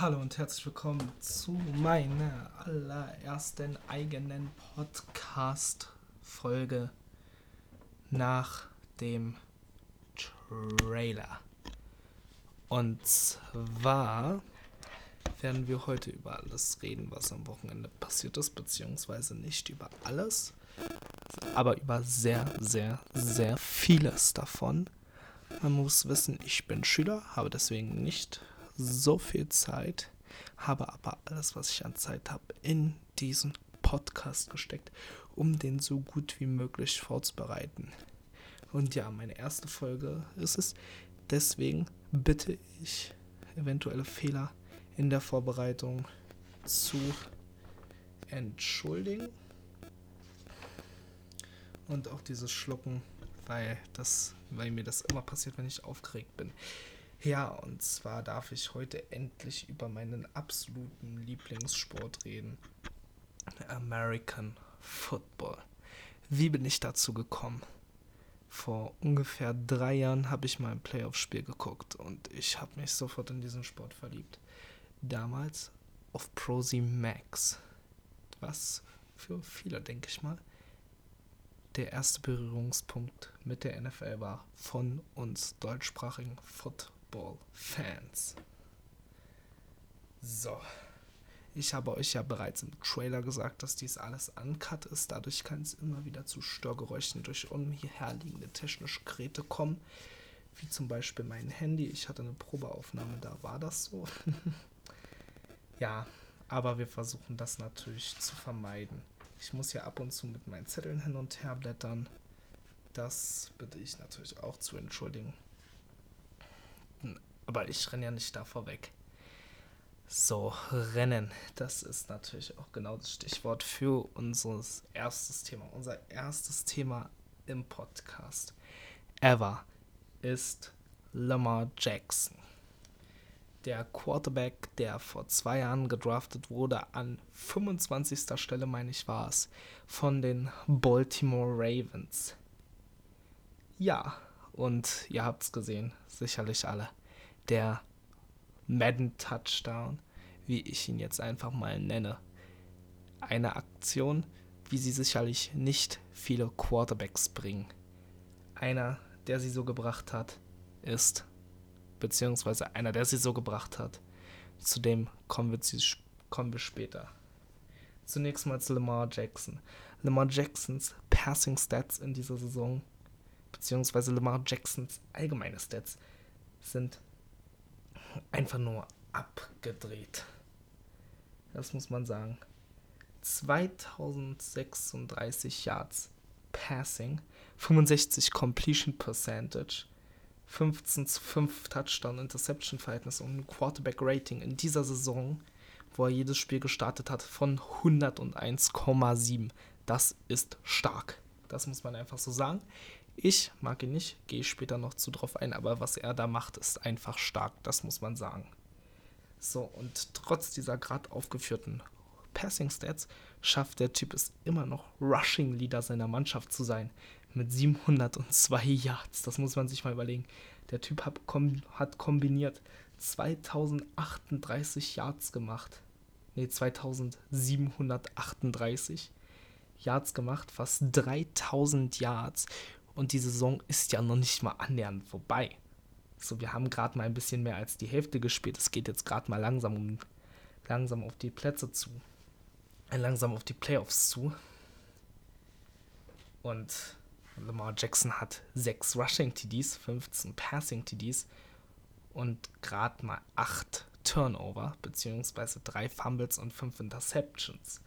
Hallo und herzlich willkommen zu meiner allerersten eigenen Podcast-Folge nach dem Trailer. Und zwar werden wir heute über alles reden, was am Wochenende passiert ist, beziehungsweise nicht über alles, aber über sehr, sehr, sehr vieles davon. Man muss wissen, ich bin Schüler, habe deswegen nicht so viel Zeit, habe aber alles, was ich an Zeit habe, in diesen Podcast gesteckt, um den so gut wie möglich vorzubereiten. Und ja, meine erste Folge ist es. Deswegen bitte ich eventuelle Fehler in der Vorbereitung zu entschuldigen. Und auch dieses Schlucken, weil, das, weil mir das immer passiert, wenn ich aufgeregt bin. Ja, und zwar darf ich heute endlich über meinen absoluten Lieblingssport reden. American Football. Wie bin ich dazu gekommen? Vor ungefähr drei Jahren habe ich mal ein Playoff-Spiel geguckt und ich habe mich sofort in diesen Sport verliebt. Damals auf Prosi Max. Was für viele, denke ich mal, der erste Berührungspunkt mit der NFL war von uns deutschsprachigen Football-Fans. So. Ich habe euch ja bereits im Trailer gesagt, dass dies alles uncut ist. Dadurch kann es immer wieder zu Störgeräuschen durch umherliegende technische Geräte kommen. Wie zum Beispiel mein Handy. Ich hatte eine Probeaufnahme, da war das so. ja, aber wir versuchen das natürlich zu vermeiden. Ich muss ja ab und zu mit meinen Zetteln hin und her blättern. Das bitte ich natürlich auch zu entschuldigen. Aber ich renne ja nicht davor weg. So, Rennen. Das ist natürlich auch genau das Stichwort für unser erstes Thema. Unser erstes Thema im Podcast ever ist Lamar Jackson. Der Quarterback, der vor zwei Jahren gedraftet wurde, an 25. Stelle, meine ich, war es, von den Baltimore Ravens. Ja, und ihr habt es gesehen, sicherlich alle. Der Madden Touchdown, wie ich ihn jetzt einfach mal nenne. Eine Aktion, wie sie sicherlich nicht viele Quarterbacks bringen. Einer, der sie so gebracht hat, ist, beziehungsweise einer, der sie so gebracht hat. Zu dem kommen wir, zu, kommen wir später. Zunächst mal zu Lamar Jackson. Lamar Jacksons Passing Stats in dieser Saison, beziehungsweise Lamar Jacksons allgemeine Stats, sind einfach nur abgedreht. Das muss man sagen. 2036 Yards Passing, 65 Completion Percentage, 15 zu 5 Touchdown Interception Verhältnis und ein Quarterback Rating in dieser Saison, wo er jedes Spiel gestartet hat, von 101,7. Das ist stark. Das muss man einfach so sagen. Ich mag ihn nicht, gehe später noch zu drauf ein, aber was er da macht, ist einfach stark, das muss man sagen. So, und trotz dieser gerade aufgeführten Passing Stats schafft der Typ es immer noch Rushing Leader seiner Mannschaft zu sein. Mit 702 Yards. Das muss man sich mal überlegen. Der Typ hat, kom hat kombiniert 2038 Yards gemacht. Ne, 2738 Yards gemacht. Fast 3000 Yards. Und die Saison ist ja noch nicht mal annähernd vorbei. So, wir haben gerade mal ein bisschen mehr als die Hälfte gespielt. Es geht jetzt gerade mal langsam um langsam auf die Plätze zu. Äh, langsam auf die Playoffs zu. Und Lamar Jackson hat 6 Rushing TDs, 15 Passing TDs und gerade mal 8 Turnover, beziehungsweise 3 Fumbles und 5 Interceptions.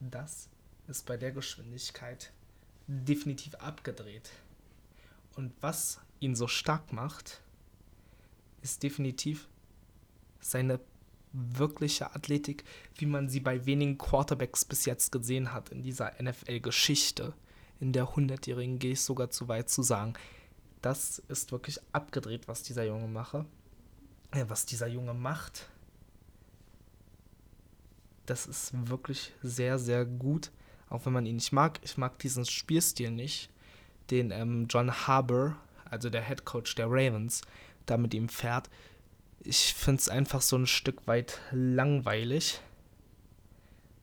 Das ist bei der Geschwindigkeit definitiv abgedreht. Und was ihn so stark macht, ist definitiv seine wirkliche Athletik, wie man sie bei wenigen Quarterbacks bis jetzt gesehen hat in dieser NFL-Geschichte. In der 100-jährigen gehe ich sogar zu weit zu sagen. Das ist wirklich abgedreht, was dieser Junge mache. Äh, was dieser Junge macht. Das ist wirklich sehr, sehr gut. Auch wenn man ihn nicht mag. Ich mag diesen Spielstil nicht, den ähm, John Harbour, also der Head Coach der Ravens, da mit ihm fährt. ich finde es einfach so ein Stück weit langweilig.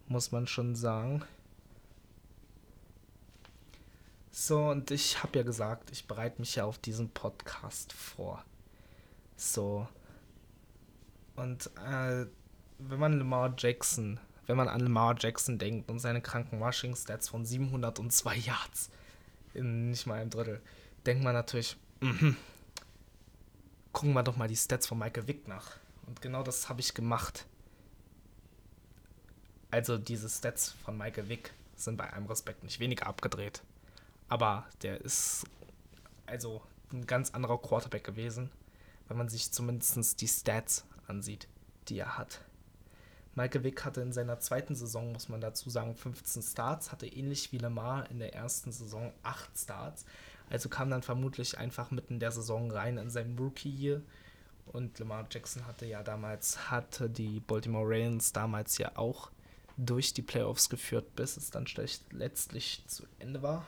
Muss man schon sagen. So, und ich habe ja gesagt, ich bereite mich ja auf diesen Podcast vor. So. Und äh, wenn man Lamar Jackson, wenn man an Lamar Jackson denkt und seine kranken Rushing Stats von 702 Yards in nicht mal einem Drittel, denkt man natürlich, mh, gucken wir doch mal die Stats von Michael Vick nach. Und genau das habe ich gemacht. Also diese Stats von Michael Vick sind bei einem Respekt nicht weniger abgedreht. Aber der ist also ein ganz anderer Quarterback gewesen, wenn man sich zumindest die Stats ansieht, die er hat. Michael Vick hatte in seiner zweiten Saison, muss man dazu sagen, 15 Starts, hatte ähnlich wie Lamar in der ersten Saison 8 Starts. Also kam dann vermutlich einfach mitten in der Saison rein in seinem Rookie-Year. Und Lamar Jackson hatte ja damals, hatte die Baltimore Ravens damals ja auch durch die Playoffs geführt, bis es dann letztlich zu Ende war.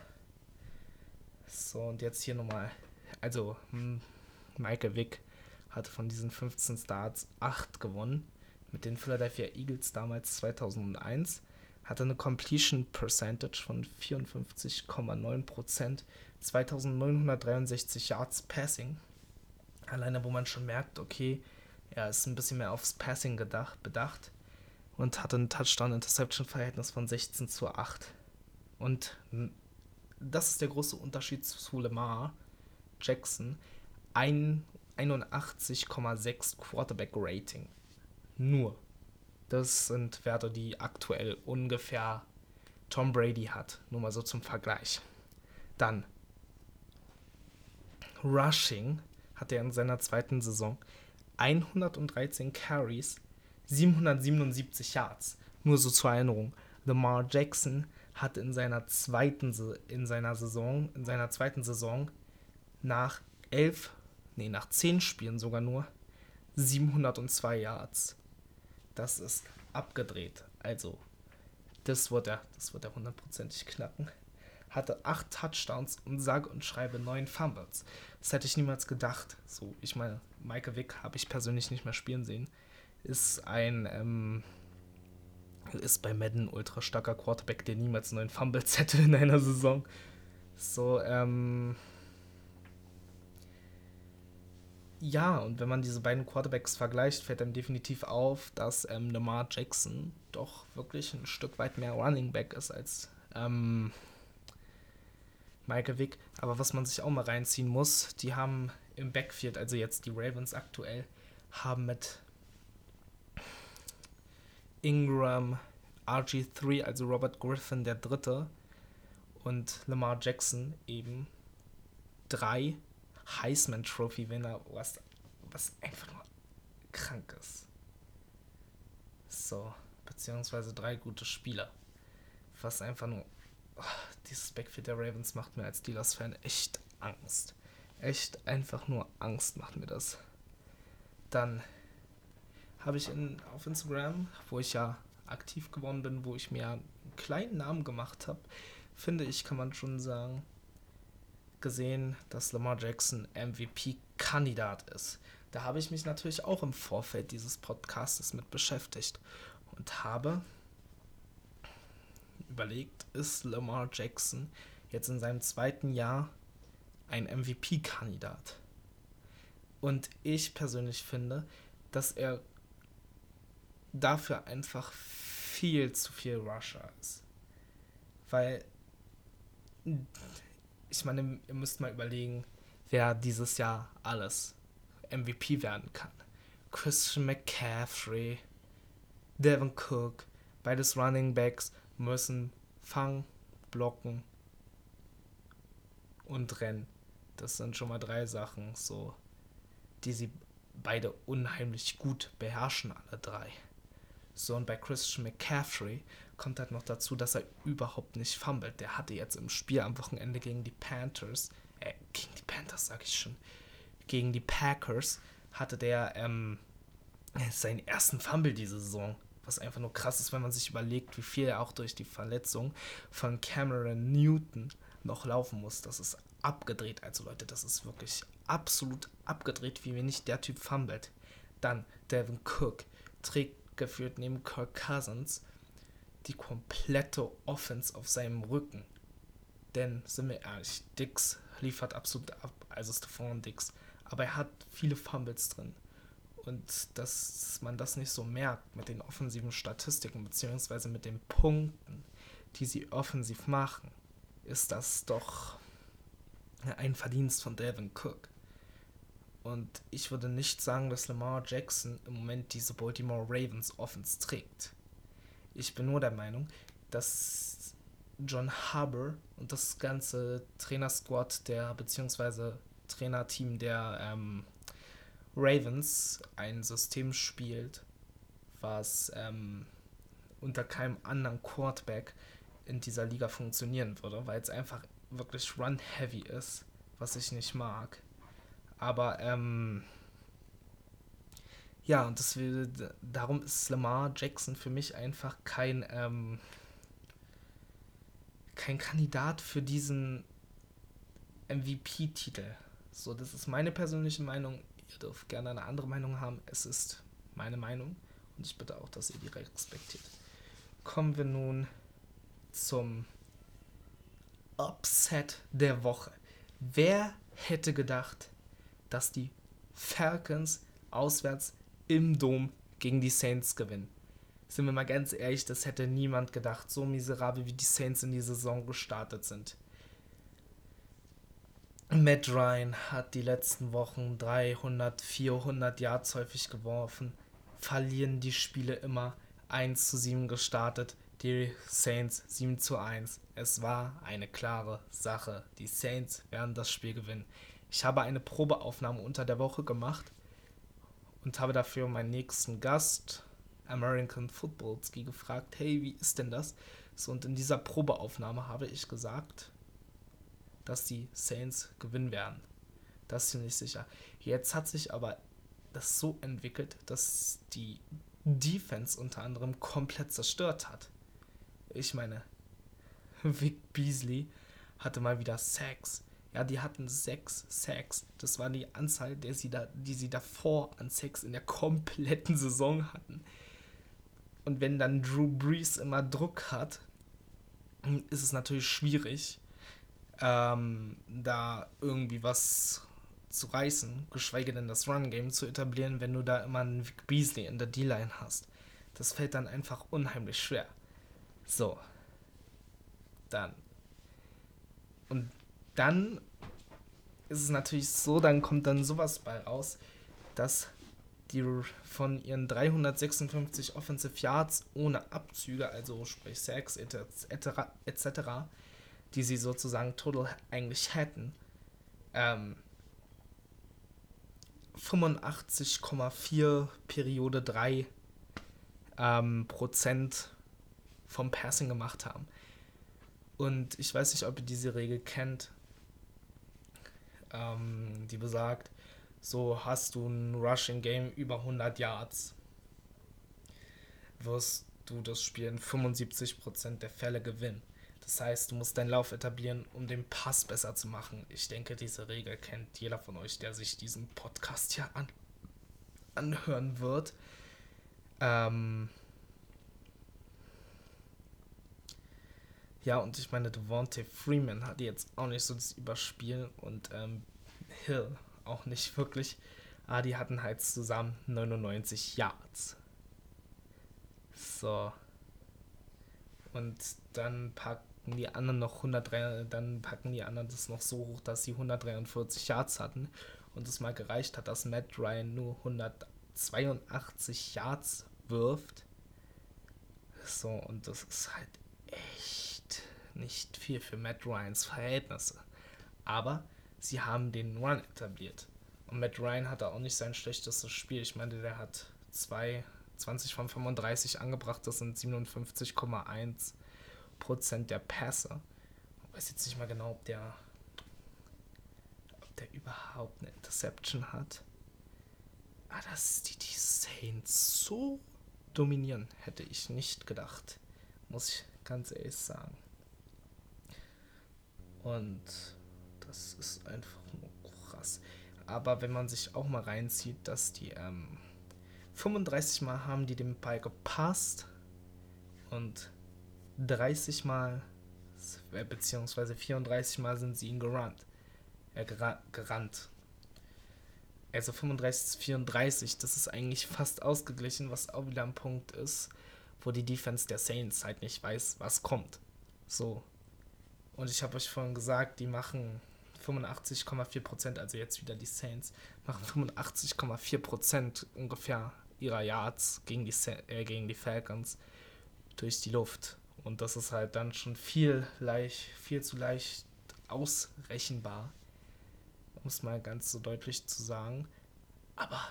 So, und jetzt hier nochmal, also hm, Michael Vick hatte von diesen 15 Starts 8 gewonnen mit den Philadelphia Eagles damals 2001, hatte eine Completion Percentage von 54,9%, 2963 Yards Passing. Alleine, wo man schon merkt, okay, er ist ein bisschen mehr aufs Passing gedacht, bedacht und hatte ein Touchdown-Interception-Verhältnis von 16 zu 8. Und das ist der große Unterschied zu Lamar Jackson. 81,6 Quarterback-Rating. Nur. Das sind Werte, die aktuell ungefähr Tom Brady hat. Nur mal so zum Vergleich. Dann Rushing hat er in seiner zweiten Saison 113 Carries, 777 Yards. Nur so zur Erinnerung. Lamar Jackson hat in seiner zweiten in seiner Saison, in seiner zweiten Saison nach elf, nee, nach zehn Spielen sogar nur 702 Yards. Das ist abgedreht. Also, das wird er, das wird er hundertprozentig knacken. Hatte acht Touchdowns und sage und schreibe neun Fumbles. Das hätte ich niemals gedacht. So, ich meine, Michael Vick habe ich persönlich nicht mehr spielen sehen. Ist ein, ähm, ist bei Madden ultra starker Quarterback, der niemals neun Fumbles hätte in einer Saison. So, ähm, ja, und wenn man diese beiden Quarterbacks vergleicht, fällt einem definitiv auf, dass ähm, Lamar Jackson doch wirklich ein Stück weit mehr Running Back ist als ähm, Michael Vick. Aber was man sich auch mal reinziehen muss, die haben im Backfield, also jetzt die Ravens aktuell, haben mit Ingram, RG3, also Robert Griffin der Dritte und Lamar Jackson eben drei Heisman Trophy Winner, was, was einfach nur krank ist. So, beziehungsweise drei gute Spieler. Was einfach nur. Oh, dieses Backfield der Ravens macht mir als Steelers-Fan echt Angst. Echt einfach nur Angst macht mir das. Dann habe ich in, auf Instagram, wo ich ja aktiv geworden bin, wo ich mir einen kleinen Namen gemacht habe, finde ich, kann man schon sagen, gesehen, dass Lamar Jackson MVP-Kandidat ist. Da habe ich mich natürlich auch im Vorfeld dieses Podcasts mit beschäftigt und habe überlegt, ist Lamar Jackson jetzt in seinem zweiten Jahr ein MVP-Kandidat? Und ich persönlich finde, dass er dafür einfach viel zu viel Rusher ist. Weil ich meine, ihr müsst mal überlegen, wer dieses Jahr alles MVP werden kann. Christian McCaffrey, Devin Cook, beides Running Backs müssen fangen, blocken und rennen. Das sind schon mal drei Sachen, so, die sie beide unheimlich gut beherrschen, alle drei. So, und bei Christian McCaffrey kommt halt noch dazu, dass er überhaupt nicht fummelt. Der hatte jetzt im Spiel am Wochenende gegen die Panthers, äh, gegen die Panthers sag ich schon, gegen die Packers hatte der ähm, seinen ersten Fumble diese Saison. Was einfach nur krass ist, wenn man sich überlegt, wie viel er auch durch die Verletzung von Cameron Newton noch laufen muss. Das ist abgedreht. Also Leute, das ist wirklich absolut abgedreht, wie wenig der Typ fummelt. Dann Devin Cook trägt geführt neben Kirk Cousins die komplette Offense auf seinem Rücken. Denn, sind wir ehrlich, Dix liefert absolut ab, also Stephon Dix. Aber er hat viele Fumbles drin. Und dass man das nicht so merkt mit den offensiven Statistiken, beziehungsweise mit den Punkten, die sie offensiv machen, ist das doch ein Verdienst von Devin Cook. Und ich würde nicht sagen, dass Lamar Jackson im Moment diese Baltimore Ravens Offense trägt. Ich bin nur der Meinung, dass John Harbour und das ganze Trainersquad der, beziehungsweise Trainerteam der ähm, Ravens ein System spielt, was ähm, unter keinem anderen Quarterback in dieser Liga funktionieren würde, weil es einfach wirklich run-heavy ist, was ich nicht mag. Aber ähm, ja, und das darum ist Lamar Jackson für mich einfach kein, ähm, kein Kandidat für diesen MVP-Titel. So, das ist meine persönliche Meinung. Ihr dürft gerne eine andere Meinung haben. Es ist meine Meinung und ich bitte auch, dass ihr die respektiert. Kommen wir nun zum Upset der Woche. Wer hätte gedacht, dass die Falcons auswärts im Dom gegen die Saints gewinnen? Sind wir mal ganz ehrlich, das hätte niemand gedacht, so miserabel wie die Saints in die Saison gestartet sind. Matt Ryan hat die letzten Wochen 300, 400 Yards häufig geworfen, verlieren die Spiele immer 1 zu 7 gestartet, die Saints 7 zu 1. Es war eine klare Sache. Die Saints werden das Spiel gewinnen. Ich habe eine Probeaufnahme unter der Woche gemacht und habe dafür meinen nächsten Gast, American Footballski, gefragt, hey, wie ist denn das? So, und in dieser Probeaufnahme habe ich gesagt, dass die Saints gewinnen werden. Das ist ziemlich sicher. Jetzt hat sich aber das so entwickelt, dass die Defense unter anderem komplett zerstört hat. Ich meine, Vic Beasley hatte mal wieder Sacks. Ja, die hatten sechs Sacks. Das war die Anzahl, der sie da, die sie davor an Sacks in der kompletten Saison hatten. Und wenn dann Drew Brees immer Druck hat, ist es natürlich schwierig, ähm, da irgendwie was zu reißen, geschweige denn das Run-Game zu etablieren, wenn du da immer einen Vic Beasley in der D-Line hast. Das fällt dann einfach unheimlich schwer. So. Dann. Und dann ist es natürlich so, dann kommt dann sowas bei raus, dass die von ihren 356 Offensive Yards ohne Abzüge, also sprich Sacks etc., etc., die sie sozusagen total eigentlich hätten, ähm, 85,4 Periode 3 ähm, Prozent vom Passing gemacht haben. Und ich weiß nicht, ob ihr diese Regel kennt, ähm, die besagt, so hast du ein Rushing Game über 100 Yards, wirst du das Spiel in 75% der Fälle gewinnen. Das heißt, du musst deinen Lauf etablieren, um den Pass besser zu machen. Ich denke, diese Regel kennt jeder von euch, der sich diesen Podcast hier an anhören wird. Ähm, Ja, und ich meine, Devontae Freeman hat jetzt auch nicht so das Überspiel und ähm, Hill auch nicht wirklich. Aber die hatten halt zusammen 99 Yards. So. Und dann packen die anderen noch 103, dann packen die anderen das noch so hoch, dass sie 143 Yards hatten und es mal gereicht hat, dass Matt Ryan nur 182 Yards wirft. So, und das ist halt nicht viel für Matt Ryans Verhältnisse. Aber sie haben den Run etabliert. Und Matt Ryan hatte auch nicht sein schlechtestes Spiel. Ich meine, der hat zwei, 20 von 35 angebracht. Das sind 57,1 Prozent der Pässe. Ich weiß jetzt nicht mal genau, ob der, ob der überhaupt eine Interception hat. Ah, dass die, die Saints so dominieren, hätte ich nicht gedacht. Muss ich ganz ehrlich sagen. Und das ist einfach nur krass. Aber wenn man sich auch mal reinzieht, dass die ähm, 35 Mal haben die den Ball gepasst und 30 Mal, äh, beziehungsweise 34 Mal sind sie ihn gerannt. Äh, gerannt. Also 35 zu 34, das ist eigentlich fast ausgeglichen, was auch wieder ein Punkt ist, wo die Defense der Saints halt nicht weiß, was kommt. So. Und ich habe euch vorhin gesagt, die machen 85,4%, also jetzt wieder die Saints, machen 85,4% ungefähr ihrer Yards gegen die, äh, gegen die Falcons durch die Luft. Und das ist halt dann schon viel, leicht, viel zu leicht ausrechenbar, um es mal ganz so deutlich zu sagen. Aber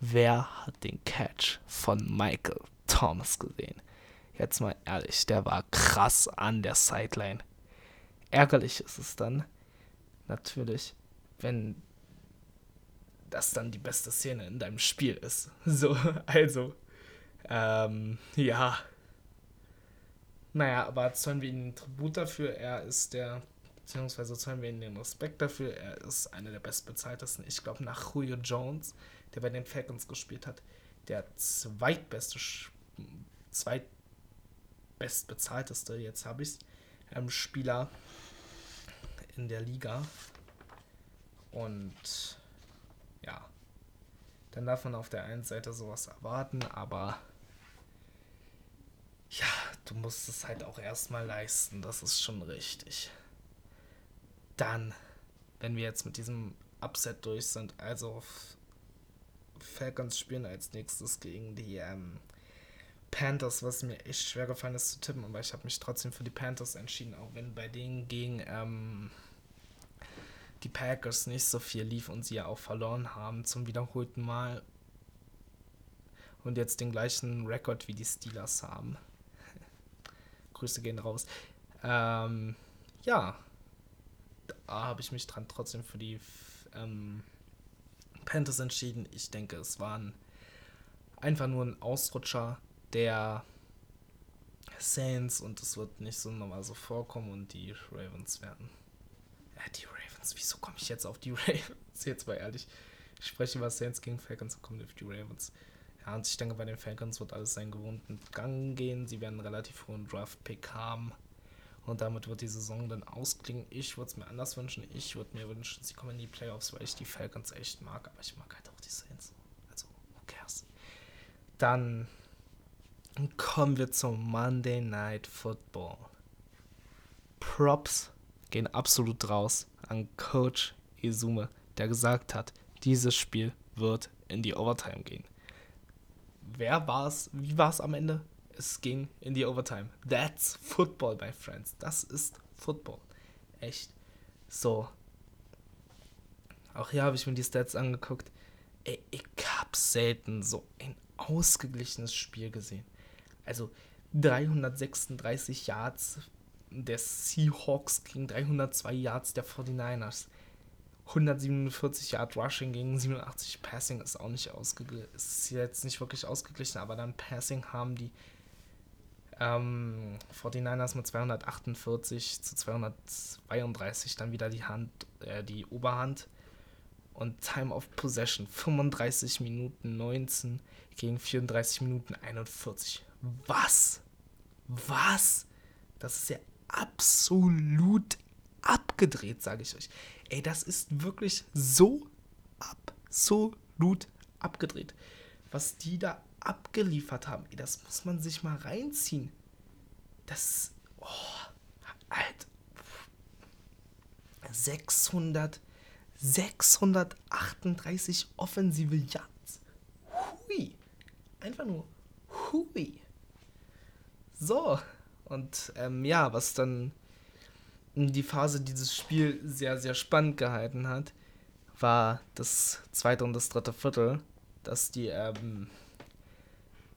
wer hat den Catch von Michael Thomas gesehen? Jetzt mal ehrlich, der war krass an der Sideline. Ärgerlich ist es dann natürlich, wenn das dann die beste Szene in deinem Spiel ist. So, also, ähm, ja. Naja, aber zollen wir ihm den Tribut dafür. Er ist der, beziehungsweise zollen wir ihm den Respekt dafür. Er ist einer der bestbezahltesten. Ich glaube, nach Julio Jones, der bei den Falcons gespielt hat, der zweitbeste, zweitbestbezahlteste, jetzt habe ich es, ähm, Spieler in der Liga. Und ja, dann darf man auf der einen Seite sowas erwarten, aber ja, du musst es halt auch erstmal leisten, das ist schon richtig. Dann, wenn wir jetzt mit diesem Upset durch sind, also Falcons spielen als nächstes gegen die ähm, Panthers, was mir echt schwer gefallen ist zu tippen, aber ich habe mich trotzdem für die Panthers entschieden, auch wenn bei denen gegen ähm, die Packers nicht so viel lief und sie ja auch verloren haben zum wiederholten Mal und jetzt den gleichen Rekord wie die Steelers haben. Grüße gehen raus. Ähm, ja, da habe ich mich dran trotzdem für die ähm, Panthers entschieden. Ich denke, es waren einfach nur ein Ausrutscher der Saints und es wird nicht so nochmal so vorkommen und die Ravens werden. Äh, die Ravens, wieso komme ich jetzt auf die Ravens? Jetzt mal ehrlich. Ich spreche über Saints gegen Falcons und komme auf die Ravens. Ja, und ich denke, bei den Falcons wird alles seinen gewohnten Gang gehen. Sie werden einen relativ hohen Draft-Pick haben. Und damit wird die Saison dann ausklingen. Ich würde es mir anders wünschen. Ich würde mir wünschen, sie kommen in die Playoffs, weil ich die Falcons echt mag. Aber ich mag halt auch die Saints. Also, who cares? Dann kommen wir zum Monday Night Football. Props gehen absolut raus an Coach Izume, der gesagt hat, dieses Spiel wird in die Overtime gehen. Wer war es? Wie war es am Ende? Es ging in die Overtime. That's Football, my friends. Das ist Football. Echt. So. Auch hier habe ich mir die Stats angeguckt. Ey, ich habe selten so ein ausgeglichenes Spiel gesehen. Also 336 Yards der Seahawks gegen 302 Yards der 49ers. 147 Yard Rushing gegen 87 Passing ist auch nicht ausgeglichen. Ist jetzt nicht wirklich ausgeglichen, aber dann Passing haben die ähm, 49ers mit 248 zu 232 dann wieder die Hand, äh, die Oberhand. Und Time of Possession 35 Minuten 19 gegen 34 Minuten 41. Was? Was? Das ist ja absolut abgedreht, sage ich euch. Ey, das ist wirklich so absolut abgedreht. Was die da abgeliefert haben, ey, das muss man sich mal reinziehen. Das, oh, Alter. 600, 638 offensive Yards. Hui. Einfach nur hui. So, und ähm, ja, was dann die Phase dieses Spiel sehr, sehr spannend gehalten hat, war das zweite und das dritte Viertel, dass die ähm,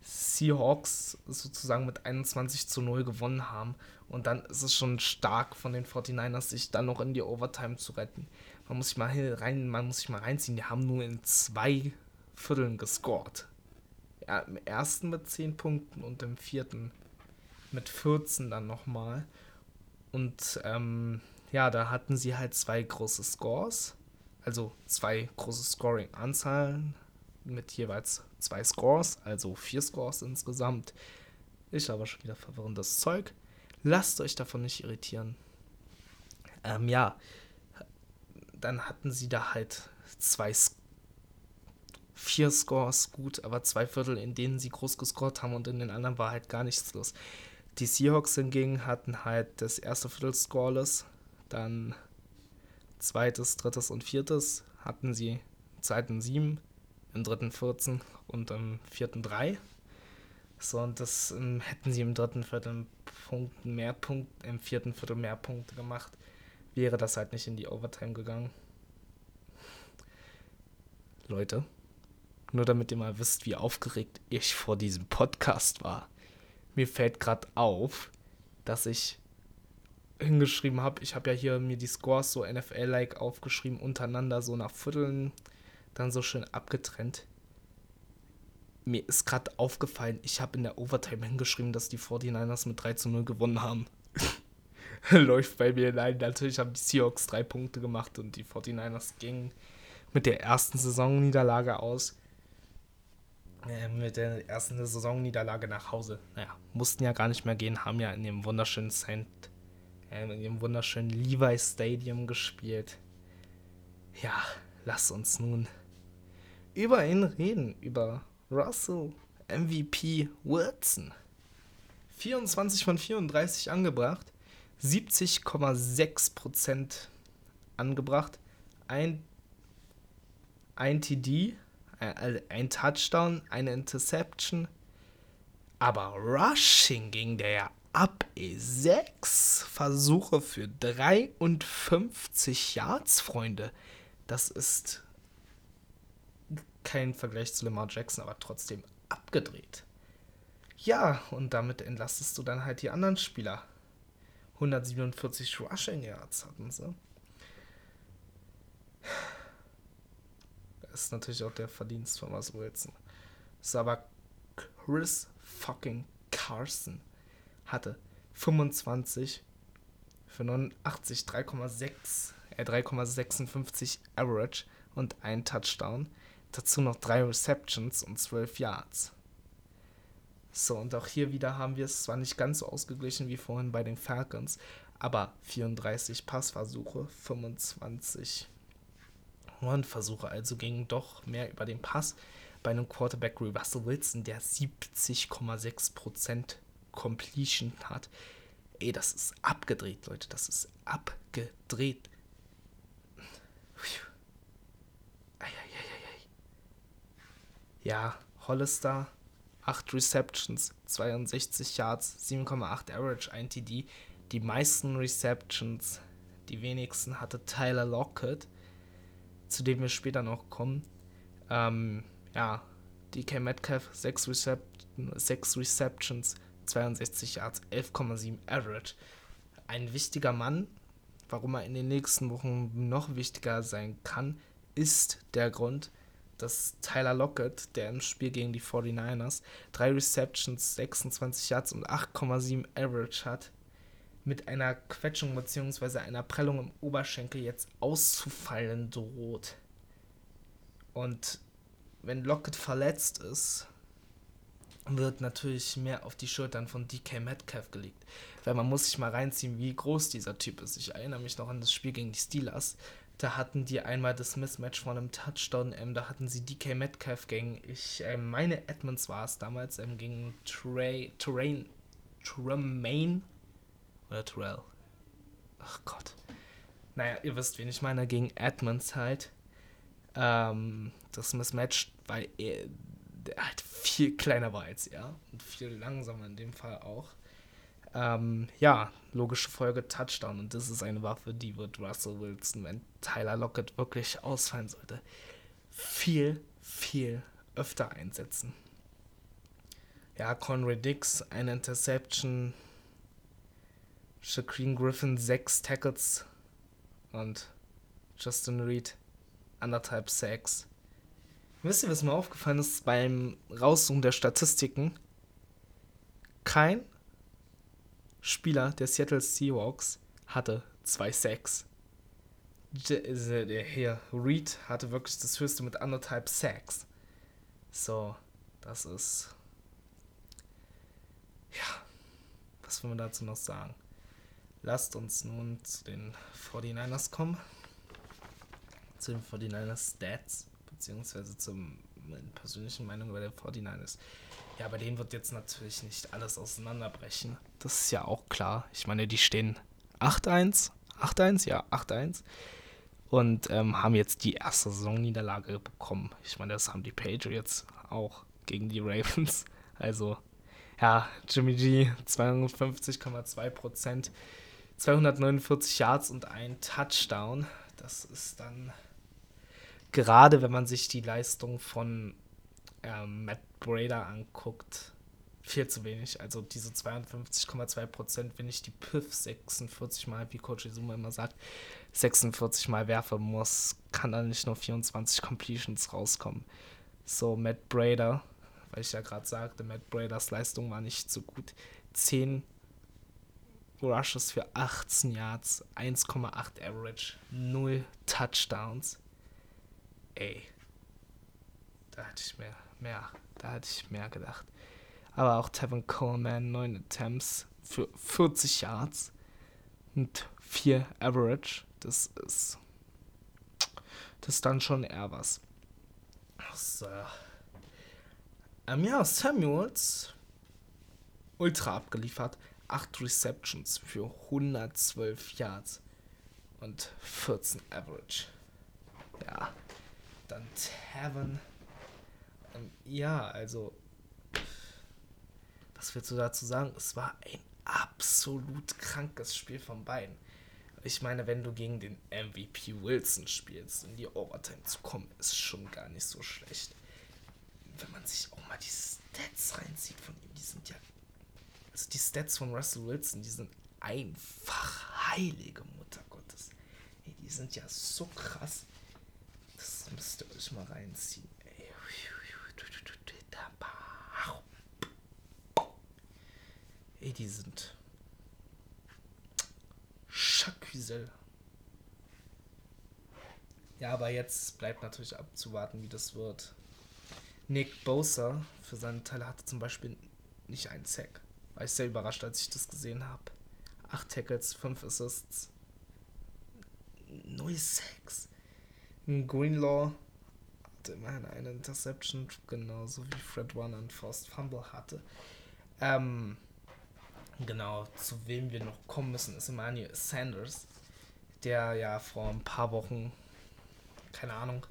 Seahawks sozusagen mit 21 zu 0 gewonnen haben. Und dann ist es schon stark von den 49ers, sich dann noch in die Overtime zu retten. Man muss sich mal rein, man muss sich mal reinziehen, die haben nur in zwei Vierteln gescored. Ja, im ersten mit 10 Punkten und im vierten mit 14 dann nochmal. Und ähm, ja, da hatten sie halt zwei große Scores, also zwei große Scoring-Anzahlen mit jeweils zwei Scores, also vier Scores insgesamt. Ist aber schon wieder verwirrendes Zeug. Lasst euch davon nicht irritieren. Ähm, ja, dann hatten sie da halt zwei, vier Scores, gut, aber zwei Viertel, in denen sie groß gescored haben und in den anderen war halt gar nichts los. Die Seahawks hingegen hatten halt das erste Viertel scoreless, dann zweites, drittes und viertes hatten sie im zweiten sieben, im dritten 14 und im vierten drei. So, und das ähm, hätten sie im dritten Viertel Punkten mehr Punkte, im vierten Viertel mehr Punkte gemacht, wäre das halt nicht in die Overtime gegangen. Leute, nur damit ihr mal wisst, wie aufgeregt ich vor diesem Podcast war. Mir fällt gerade auf, dass ich hingeschrieben habe, ich habe ja hier mir die Scores so NFL-like aufgeschrieben, untereinander so nach Vierteln, dann so schön abgetrennt. Mir ist gerade aufgefallen, ich habe in der Overtime hingeschrieben, dass die 49ers mit 3 zu 0 gewonnen haben. Läuft bei mir nein. Natürlich haben die Seahawks drei Punkte gemacht und die 49ers gingen mit der ersten Saisonniederlage aus. Äh, mit der ersten Saisonniederlage nach Hause. Naja, mussten ja gar nicht mehr gehen, haben ja in dem wunderschönen St. Äh, in dem wunderschönen Levi Stadium gespielt. Ja, lass uns nun über ihn reden, über Russell MVP Wilson. 24 von 34 angebracht, 70,6% angebracht, ein ein TD, ein Touchdown, eine Interception. Aber Rushing ging der ja ab. Ey. Sechs Versuche für 53 Yards, Freunde. Das ist kein Vergleich zu Lamar Jackson, aber trotzdem abgedreht. Ja, und damit entlastest du dann halt die anderen Spieler. 147 Rushing Yards hatten sie. Ist natürlich auch der Verdienst von Russell Wilson. Ist aber Chris fucking Carson hatte 25 für 89, 3,6, äh 3,56 Average und ein Touchdown. Dazu noch drei Receptions und 12 Yards. So, und auch hier wieder haben wir es zwar nicht ganz so ausgeglichen wie vorhin bei den Falcons, aber 34 Passversuche, 25 Run-Versuche, also gingen doch mehr über den Pass bei einem Quarterback wie Russell Wilson, der 70,6% Completion hat. Ey, das ist abgedreht, Leute, das ist abgedreht. Ja, Hollister, 8 Receptions, 62 Yards, 7,8 Average, 1 TD. Die meisten Receptions, die wenigsten hatte Tyler Lockett zu dem wir später noch kommen. Ähm, ja, DK Metcalf, 6, Recep 6 Receptions, 62 Yards, 11,7 Average. Ein wichtiger Mann, warum er in den nächsten Wochen noch wichtiger sein kann, ist der Grund, dass Tyler Lockett, der im Spiel gegen die 49ers 3 Receptions, 26 Yards und 8,7 Average hat, mit einer Quetschung bzw. einer Prellung im Oberschenkel jetzt auszufallen droht. Und wenn Lockett verletzt ist, wird natürlich mehr auf die Schultern von DK Metcalf gelegt. Weil man muss sich mal reinziehen, wie groß dieser Typ ist. Ich erinnere mich noch an das Spiel gegen die Steelers. Da hatten die einmal das Mismatch von einem Touchdown. Ähm, da hatten sie DK Metcalf gegen, ich äh, meine Edmonds war es damals, ähm, gegen Trey, Terrain, Tremaine oder Terrell. Ach Gott. Naja, ihr wisst, wen ich meine, gegen Edmonds halt. Ähm, das Mismatch, weil er halt viel kleiner war als er und viel langsamer in dem Fall auch. Ähm, ja, logische Folge Touchdown und das ist eine Waffe, die wird Russell Wilson, wenn Tyler Lockett wirklich ausfallen sollte, viel, viel öfter einsetzen. Ja, Conrad Dix, eine Interception, Shaquem Griffin sechs Tackles und Justin Reed anderthalb Sacks. Wisst ihr, was mir aufgefallen ist beim Raussuchen der Statistiken? Kein Spieler der Seattle Seahawks hatte zwei Sacks. Hier, Reed hatte wirklich das höchste mit anderthalb Sacks. So, das ist. Ja, was wollen wir dazu noch sagen? Lasst uns nun zu den 49ers kommen. Zu den 49ers Stats, beziehungsweise zum persönlichen Meinung über den 49ers. Ja, bei denen wird jetzt natürlich nicht alles auseinanderbrechen. Das ist ja auch klar. Ich meine, die stehen 8-1. 8-1, ja, 8-1. Und ähm, haben jetzt die erste Saisonniederlage bekommen. Ich meine, das haben die Patriots auch gegen die Ravens. Also, ja, Jimmy G, 52,2 Prozent, 249 Yards und ein Touchdown. Das ist dann gerade, wenn man sich die Leistung von ähm, Matt Brader anguckt, viel zu wenig. Also diese 52,2 Prozent, wenn ich die Piff 46 Mal, wie Coach Izuma immer sagt, 46 Mal werfen muss, kann da nicht nur 24 Completions rauskommen. So, Matt Brader, weil ich ja gerade sagte, Matt Braders Leistung war nicht so gut. 10 Rushes für 18 Yards, 1,8 Average, 0 Touchdowns. Ey, da hatte ich mehr, mehr, da hatte ich mehr gedacht. Aber auch Tevin Coleman, 9 Attempts für 40 Yards und 4 Average. Das ist, das ist dann schon eher was. So. Ähm, ja, Samuels ultra abgeliefert. 8 Receptions für 112 Yards und 14 Average. Ja, dann Tavern. Ähm, ja, also, was willst du dazu sagen? Es war ein absolut krankes Spiel von beiden. Ich meine, wenn du gegen den MVP Wilson spielst, in die Overtime zu kommen, ist schon gar nicht so schlecht. Wenn man sich auch mal die Stats reinzieht von ihm, die sind ja. Also die Stats von Russell Wilson, die sind einfach heilige Mutter Gottes. Ey, die sind ja so krass. Das müsst ihr euch mal reinziehen. Ey. Die sind Jacques Ja, aber jetzt bleibt natürlich abzuwarten, wie das wird. Nick Bosa für seinen Teil hatte zum Beispiel nicht einen Sack. War ich sehr überrascht, als ich das gesehen habe. Acht Tackles, fünf Assists, null Sacks. Greenlaw hatte immerhin eine Interception, genauso wie Fred One und Forced Fumble hatte. Ähm, Genau, zu wem wir noch kommen müssen, ist Emmanuel Sanders, der ja vor ein paar Wochen, keine Ahnung,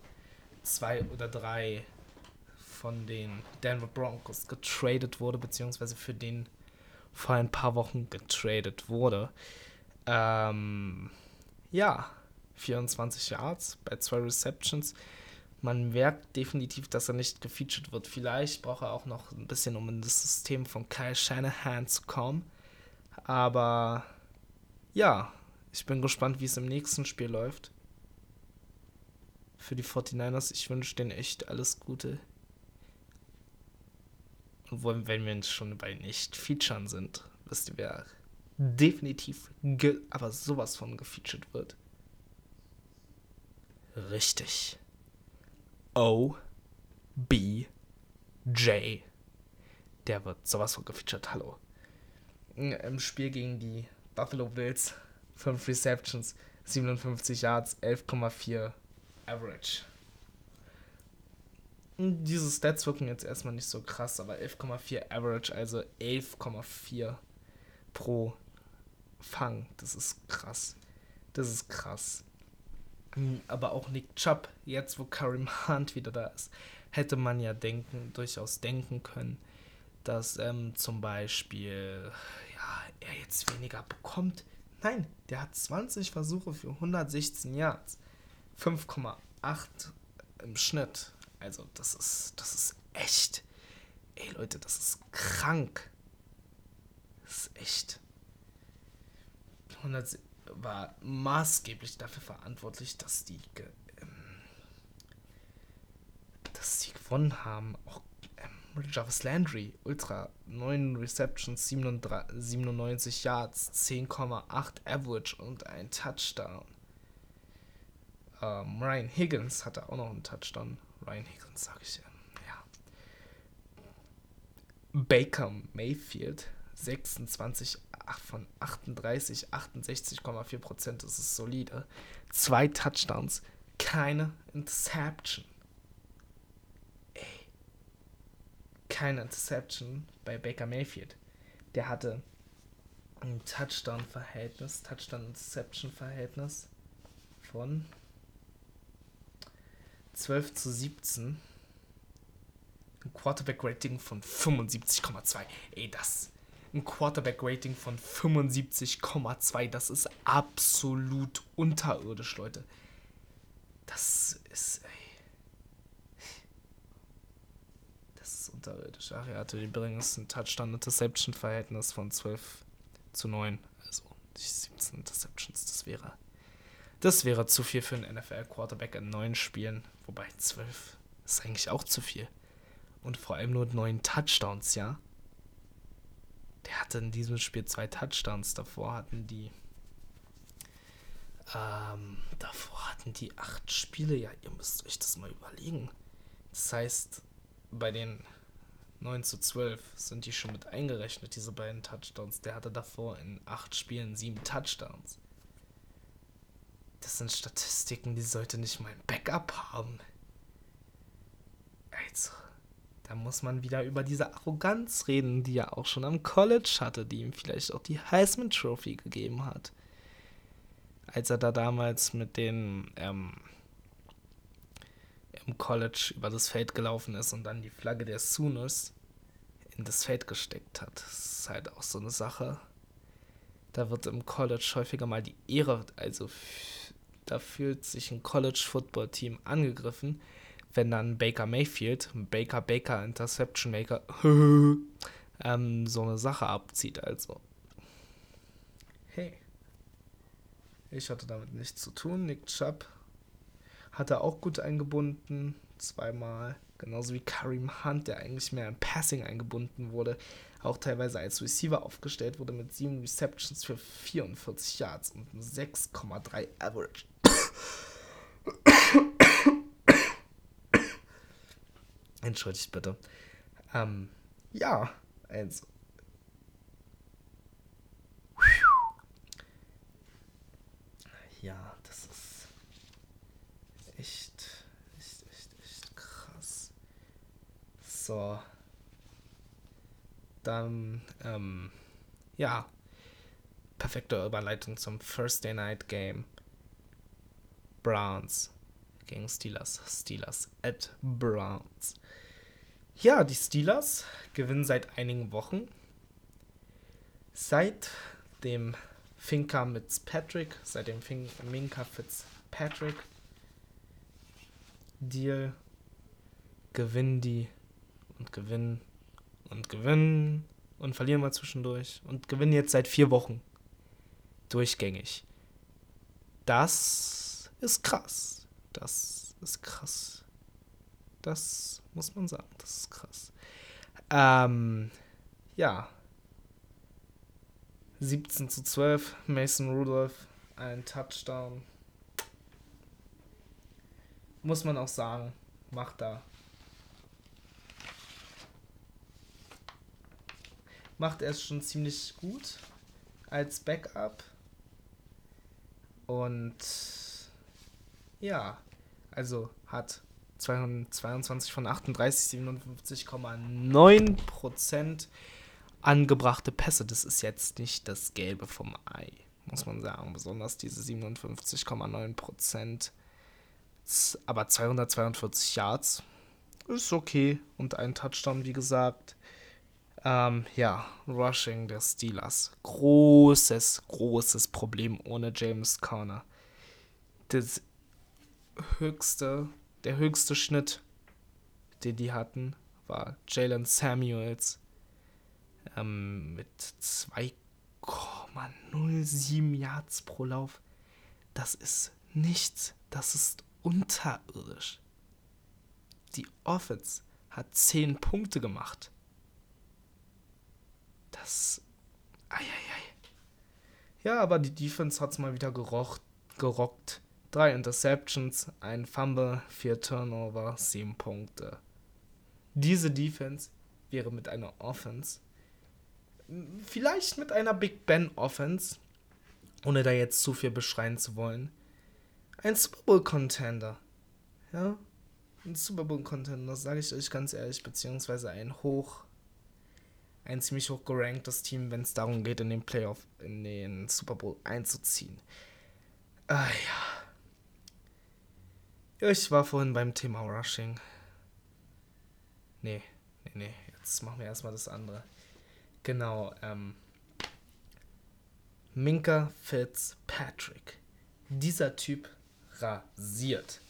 zwei oder drei von den Denver Broncos getradet wurde, beziehungsweise für den vor ein paar Wochen getradet wurde. Ähm, ja, 24 Yards bei zwei Receptions. Man merkt definitiv, dass er nicht gefeatured wird. Vielleicht braucht er auch noch ein bisschen, um in das System von Kyle Shanahan zu kommen. Aber ja, ich bin gespannt, wie es im nächsten Spiel läuft. Für die 49ers, ich wünsche denen echt alles Gute. Und wenn wir uns schon bei Nicht-Featuren sind, wisst ihr, wer definitiv, aber sowas von gefeatured wird. Richtig. O. B. J. Der wird sowas von gefeatured. Hallo im Spiel gegen die Buffalo Bills 5 Receptions, 57 Yards, 11,4 Average. Diese Stats wirken jetzt erstmal nicht so krass, aber 11,4 Average, also 11,4 pro Fang. Das ist krass. Das ist krass. Aber auch Nick Chubb, jetzt wo Karim Hunt wieder da ist, hätte man ja denken, durchaus denken können, dass ähm, zum Beispiel ja, er jetzt weniger bekommt. Nein, der hat 20 Versuche für 116 Yards. 5,8 im Schnitt. Also das ist, das ist echt. Ey Leute, das ist krank. Das ist echt. 100 war maßgeblich dafür verantwortlich, dass die, ähm, dass sie gewonnen haben. Auch Jarvis Landry, Ultra, 9 Receptions, 97 Yards, 10,8 Average und ein Touchdown. Ähm, Ryan Higgins hatte auch noch einen Touchdown. Ryan Higgins, sag ich ja. Baker Mayfield 26 von 38, 68,4 Prozent. Das ist solide. Zwei Touchdowns, keine Interception. Ey. Keine Interception bei Baker Mayfield. Der hatte ein Touchdown-Verhältnis, Touchdown-Interception-Verhältnis von 12 zu 17. Ein Quarterback-Rating von 75,2. Ey, das. Ein Quarterback-Rating von 75,2. Das ist absolut unterirdisch, Leute. Das ist. Ey. Das ist unterirdisch. Ach, er hatte übrigens ein Touchdown-Interception-Verhältnis von 12 zu 9. Also die 17 Interceptions, das wäre. Das wäre zu viel für einen NFL-Quarterback in neun Spielen. Wobei 12 ist eigentlich auch zu viel. Und vor allem nur neun Touchdowns, ja. Der hatte in diesem Spiel zwei Touchdowns. Davor hatten die. Ähm, davor hatten die acht Spiele. Ja, ihr müsst euch das mal überlegen. Das heißt, bei den 9 zu 12 sind die schon mit eingerechnet, diese beiden Touchdowns. Der hatte davor in acht Spielen sieben Touchdowns. Das sind Statistiken, die sollte nicht mal ein Backup haben. Also, da muss man wieder über diese Arroganz reden, die er auch schon am College hatte, die ihm vielleicht auch die Heisman Trophy gegeben hat. Als er da damals mit den ähm, im College über das Feld gelaufen ist und dann die Flagge der Sooners in das Feld gesteckt hat. Das ist halt auch so eine Sache. Da wird im College häufiger mal die Ehre, also da fühlt sich ein College Football Team angegriffen, wenn dann Baker Mayfield, Baker Baker Interception Maker, ähm, so eine Sache abzieht. Also, hey, ich hatte damit nichts zu tun. Nick Chubb hat er auch gut eingebunden, zweimal. Genauso wie Kareem Hunt, der eigentlich mehr im Passing eingebunden wurde. Auch teilweise als Receiver aufgestellt wurde mit 7 Receptions für 44 Yards und 6,3 Average. Entschuldigt bitte. Ähm, ja, also. Ja, das ist echt, echt, echt, echt krass. So. Dann, ähm, ja. Perfekte Überleitung zum Thursday Night Game. Browns gegen Steelers. Steelers at Browns. Ja, die Steelers gewinnen seit einigen Wochen. Seit dem Finca Fitzpatrick, seit dem fin Minka Fitzpatrick Deal gewinnen die und gewinnen und gewinnen und verlieren mal zwischendurch und gewinnen jetzt seit vier Wochen durchgängig. Das ist krass. Das ist krass. Das muss man sagen, das ist krass. Ähm, ja. 17 zu 12, Mason Rudolph, ein Touchdown. Muss man auch sagen, macht da. Macht er es schon ziemlich gut als Backup. Und ja, also hat 22 von 38, 57,9 Prozent angebrachte Pässe. Das ist jetzt nicht das Gelbe vom Ei, muss man sagen. Besonders diese 57,9 Prozent. Aber 242 Yards ist okay. Und ein Touchdown, wie gesagt. Ähm, ja, Rushing der Steelers. Großes, großes Problem ohne James Conner. Das höchste, der höchste Schnitt, den die hatten, war Jalen Samuels ähm, mit 2,07 Yards pro Lauf. Das ist nichts. Das ist unterirdisch. Die Offense hat 10 Punkte gemacht. Das. Eieiei. Ja, aber die Defense hat es mal wieder gerocht, gerockt. Drei Interceptions, ein Fumble, vier Turnover, sieben Punkte. Diese Defense wäre mit einer Offense, vielleicht mit einer Big Ben Offense, ohne da jetzt zu viel beschreien zu wollen, ein Super Bowl Contender. Ja, ein Super Bowl Contender, sage ich euch ganz ehrlich, beziehungsweise ein hoch, ein ziemlich hoch geranktes Team, wenn es darum geht, in den Playoff, in den Super Bowl einzuziehen. Ah ja. Ich war vorhin beim Thema Rushing. Nee, nee, nee. Jetzt machen wir erstmal das andere. Genau, ähm. Minka Fitzpatrick. Dieser Typ rasiert.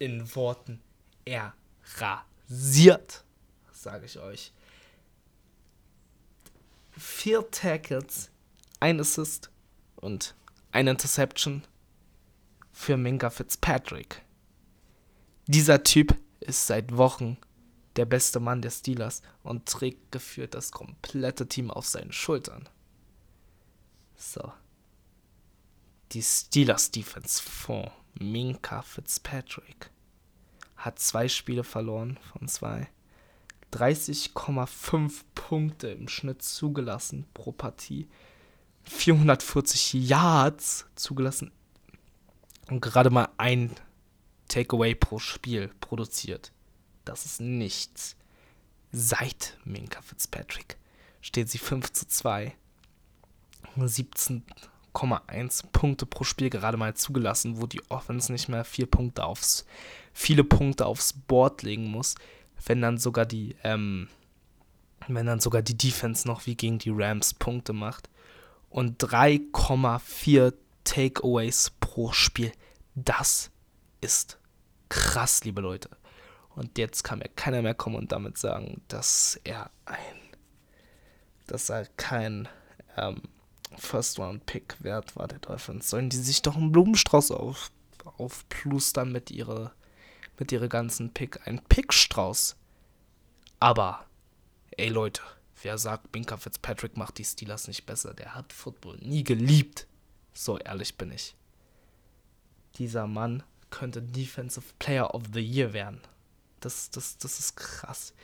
In Worten, er rasiert, sage ich euch. Vier Tackles, ein Assist und eine Interception für Minka Fitzpatrick. Dieser Typ ist seit Wochen der beste Mann der Steelers und trägt geführt das komplette Team auf seinen Schultern. So. Die Steelers Defense von Minka Fitzpatrick hat zwei Spiele verloren von zwei. 30,5 Punkte im Schnitt zugelassen pro Partie. 440 Yards zugelassen und gerade mal ein Takeaway pro Spiel produziert. Das ist nichts. Seit Minka Fitzpatrick steht sie 5 zu 2. 17,1 Punkte pro Spiel gerade mal zugelassen, wo die Offense nicht mehr vier Punkte aufs, viele Punkte aufs Board legen muss, wenn dann sogar die, ähm, wenn dann sogar die Defense noch wie gegen die Rams Punkte macht. Und 3,4 Takeaways pro Spiel. Das ist krass, liebe Leute. Und jetzt kann mir keiner mehr kommen und damit sagen, dass er ein, dass er kein ähm, First-Round-Pick wert war, der Dolphins. Sollen die sich doch einen Blumenstrauß auf, aufplustern mit ihre, mit ihre ganzen Pick. Ein Pickstrauß. Aber, ey Leute, wer sagt, Binka Fitzpatrick macht die Steelers nicht besser? Der hat Football nie geliebt. So ehrlich bin ich. Dieser Mann könnte Defensive Player of the Year werden. Das, das, das ist krass.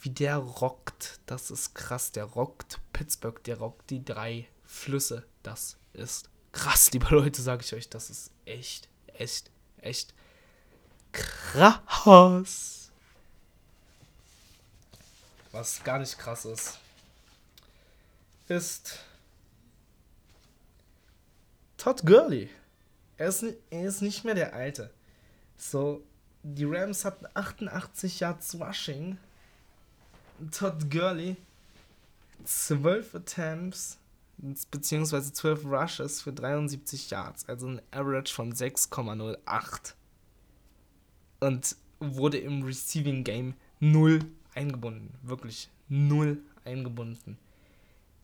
Wie der rockt, das ist krass. Der rockt Pittsburgh, der rockt die drei Flüsse. Das ist krass, liebe Leute, sage ich euch. Das ist echt, echt, echt krass. Was gar nicht krass ist, ist Todd Gurley. Er ist, er ist nicht mehr der Alte. So, die Rams hatten 88 Yards Rushing. Todd Gurley 12 Attempts beziehungsweise 12 Rushes für 73 Yards, also ein Average von 6,08. Und wurde im Receiving Game 0 eingebunden. Wirklich 0 eingebunden.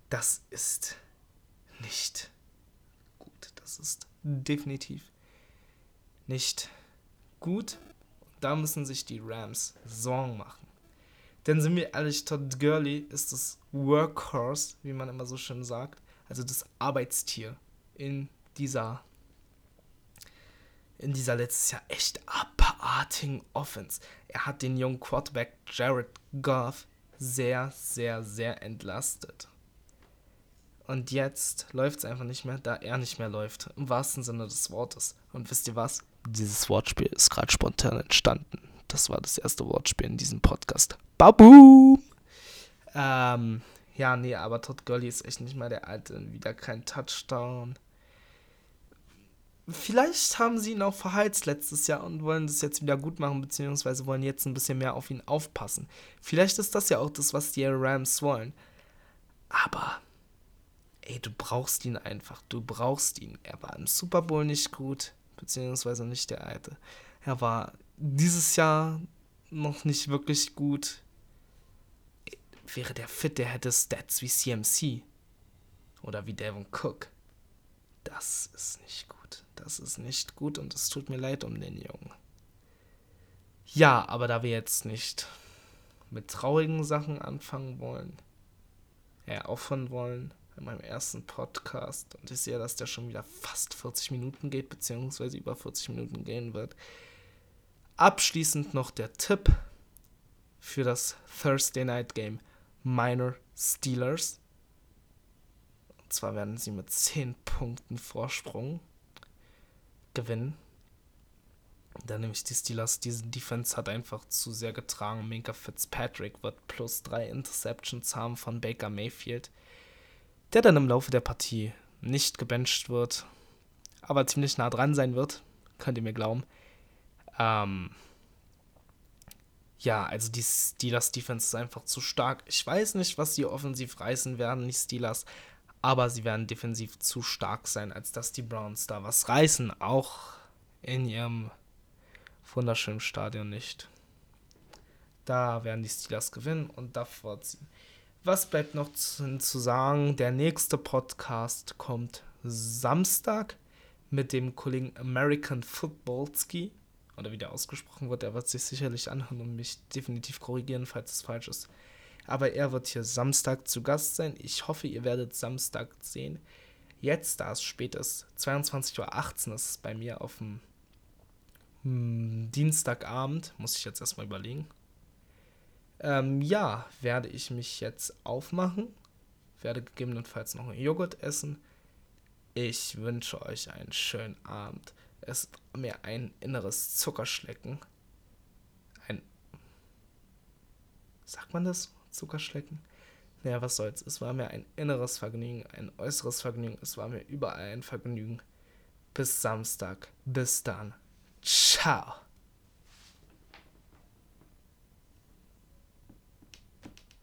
Das ist nicht gut. Das ist definitiv nicht gut da müssen sich die Rams Sorgen machen. Denn sind wir ehrlich, Todd Gurley ist das Workhorse, wie man immer so schön sagt, also das Arbeitstier in dieser in dieser letztes Jahr echt abartigen Offense. Er hat den jungen Quarterback Jared Goff sehr, sehr, sehr entlastet. Und jetzt läuft es einfach nicht mehr, da er nicht mehr läuft. Im wahrsten Sinne des Wortes. Und wisst ihr was? Dieses Wortspiel ist gerade spontan entstanden. Das war das erste Wortspiel in diesem Podcast. Babu! Ähm, ja, nee, aber Todd Gurley ist echt nicht mal der alte. Wieder kein Touchdown. Vielleicht haben sie ihn auch verheizt letztes Jahr und wollen das jetzt wieder gut machen, beziehungsweise wollen jetzt ein bisschen mehr auf ihn aufpassen. Vielleicht ist das ja auch das, was die Rams wollen. Aber, ey, du brauchst ihn einfach. Du brauchst ihn. Er war im Super Bowl nicht gut beziehungsweise nicht der alte. Er war dieses Jahr noch nicht wirklich gut. Wäre der fit, der hätte Stats wie CMC oder wie Devon Cook. Das ist nicht gut. Das ist nicht gut und es tut mir leid um den Jungen. Ja, aber da wir jetzt nicht mit traurigen Sachen anfangen wollen, äh, aufhören wollen, in meinem ersten Podcast und ich sehe, dass der schon wieder fast 40 Minuten geht, beziehungsweise über 40 Minuten gehen wird. Abschließend noch der Tipp. für das Thursday Night Game Minor Steelers. Und zwar werden sie mit 10 Punkten Vorsprung gewinnen. Da nämlich die Steelers, diese Defense hat einfach zu sehr getragen. Minka Fitzpatrick wird plus drei Interceptions haben von Baker Mayfield, der dann im Laufe der Partie nicht gebencht wird, aber ziemlich nah dran sein wird, könnt ihr mir glauben. Ähm, ja, also die Steelers Defense ist einfach zu stark. Ich weiß nicht, was sie offensiv reißen werden, die Steelers, aber sie werden defensiv zu stark sein, als dass die Browns da was reißen, auch in ihrem wunderschönen Stadion nicht. Da werden die Steelers gewinnen und davor ziehen. Was bleibt noch zu, zu sagen? Der nächste Podcast kommt Samstag mit dem Kollegen American Footballski. Oder wie der ausgesprochen wird, er wird sich sicherlich anhören und mich definitiv korrigieren, falls es falsch ist. Aber er wird hier Samstag zu Gast sein. Ich hoffe, ihr werdet Samstag sehen. Jetzt, da es spät ist, 22.18 Uhr ist es bei mir auf dem hm, Dienstagabend, muss ich jetzt erstmal überlegen. Ähm, ja, werde ich mich jetzt aufmachen. Werde gegebenenfalls noch einen Joghurt essen. Ich wünsche euch einen schönen Abend. Es war mir ein inneres Zuckerschlecken. Ein. Sagt man das? Zuckerschlecken? Naja, was soll's. Es war mir ein inneres Vergnügen, ein äußeres Vergnügen. Es war mir überall ein Vergnügen. Bis Samstag. Bis dann. Ciao.